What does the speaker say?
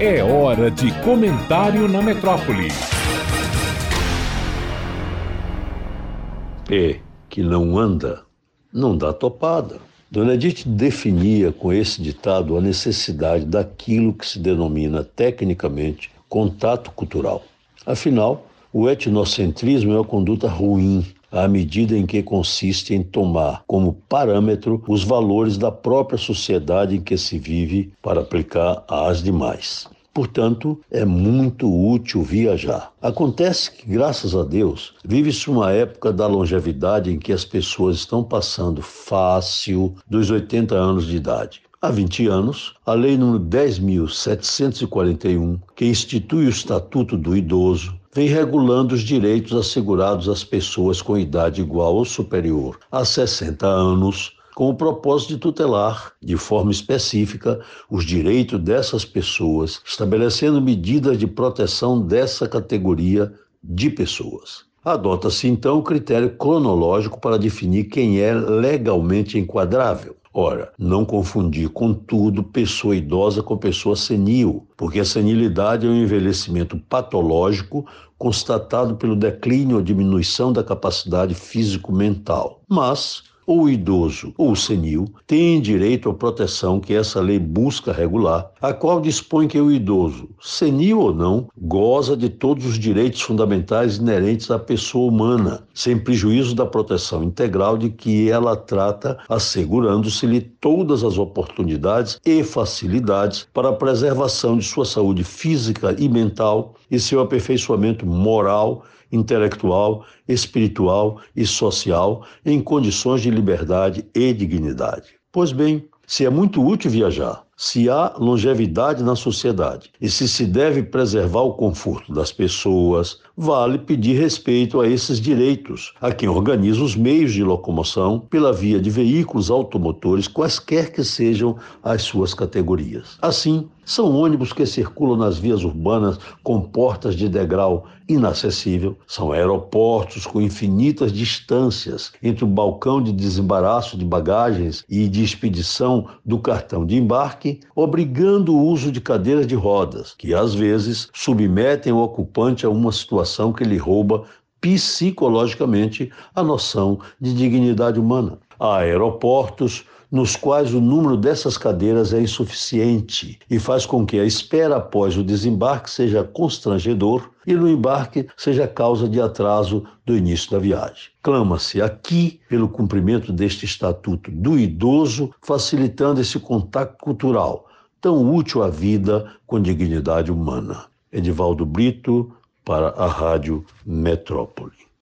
É hora de comentário na metrópole. Pé que não anda, não dá topada. Dona Edith definia com esse ditado a necessidade daquilo que se denomina tecnicamente contato cultural. Afinal, o etnocentrismo é uma conduta ruim à medida em que consiste em tomar como parâmetro os valores da própria sociedade em que se vive para aplicar às demais. Portanto, é muito útil viajar. Acontece que, graças a Deus, vive-se uma época da longevidade em que as pessoas estão passando fácil dos 80 anos de idade. Há 20 anos, a Lei nº 10.741, que institui o Estatuto do Idoso, vem regulando os direitos assegurados às pessoas com idade igual ou superior a 60 anos com o propósito de tutelar, de forma específica, os direitos dessas pessoas, estabelecendo medidas de proteção dessa categoria de pessoas. Adota-se então o critério cronológico para definir quem é legalmente enquadrável. Ora, não confundir, contudo, pessoa idosa com pessoa senil, porque a senilidade é um envelhecimento patológico constatado pelo declínio ou diminuição da capacidade físico-mental. Mas ou idoso ou senil têm direito à proteção que essa lei busca regular, a qual dispõe que o idoso, senil ou não, goza de todos os direitos fundamentais inerentes à pessoa humana, sem prejuízo da proteção integral de que ela trata, assegurando-se-lhe todas as oportunidades e facilidades para a preservação de sua saúde física e mental e seu aperfeiçoamento moral intelectual, espiritual e social em condições de liberdade e dignidade. Pois bem, se é muito útil viajar, se há longevidade na sociedade e se se deve preservar o conforto das pessoas, vale pedir respeito a esses direitos a quem organiza os meios de locomoção pela via de veículos automotores, quaisquer que sejam as suas categorias. Assim, são ônibus que circulam nas vias urbanas com portas de degrau inacessível, são aeroportos com infinitas distâncias entre o balcão de desembaraço de bagagens e de expedição do cartão de embarque, obrigando o uso de cadeiras de rodas, que às vezes submetem o ocupante a uma situação que lhe rouba psicologicamente a noção de dignidade humana. Há aeroportos nos quais o número dessas cadeiras é insuficiente e faz com que a espera após o desembarque seja constrangedor e no embarque seja causa de atraso do início da viagem. Clama-se aqui pelo cumprimento deste estatuto do idoso, facilitando esse contato cultural tão útil à vida com dignidade humana. Edivaldo Brito para a Rádio Metrópole.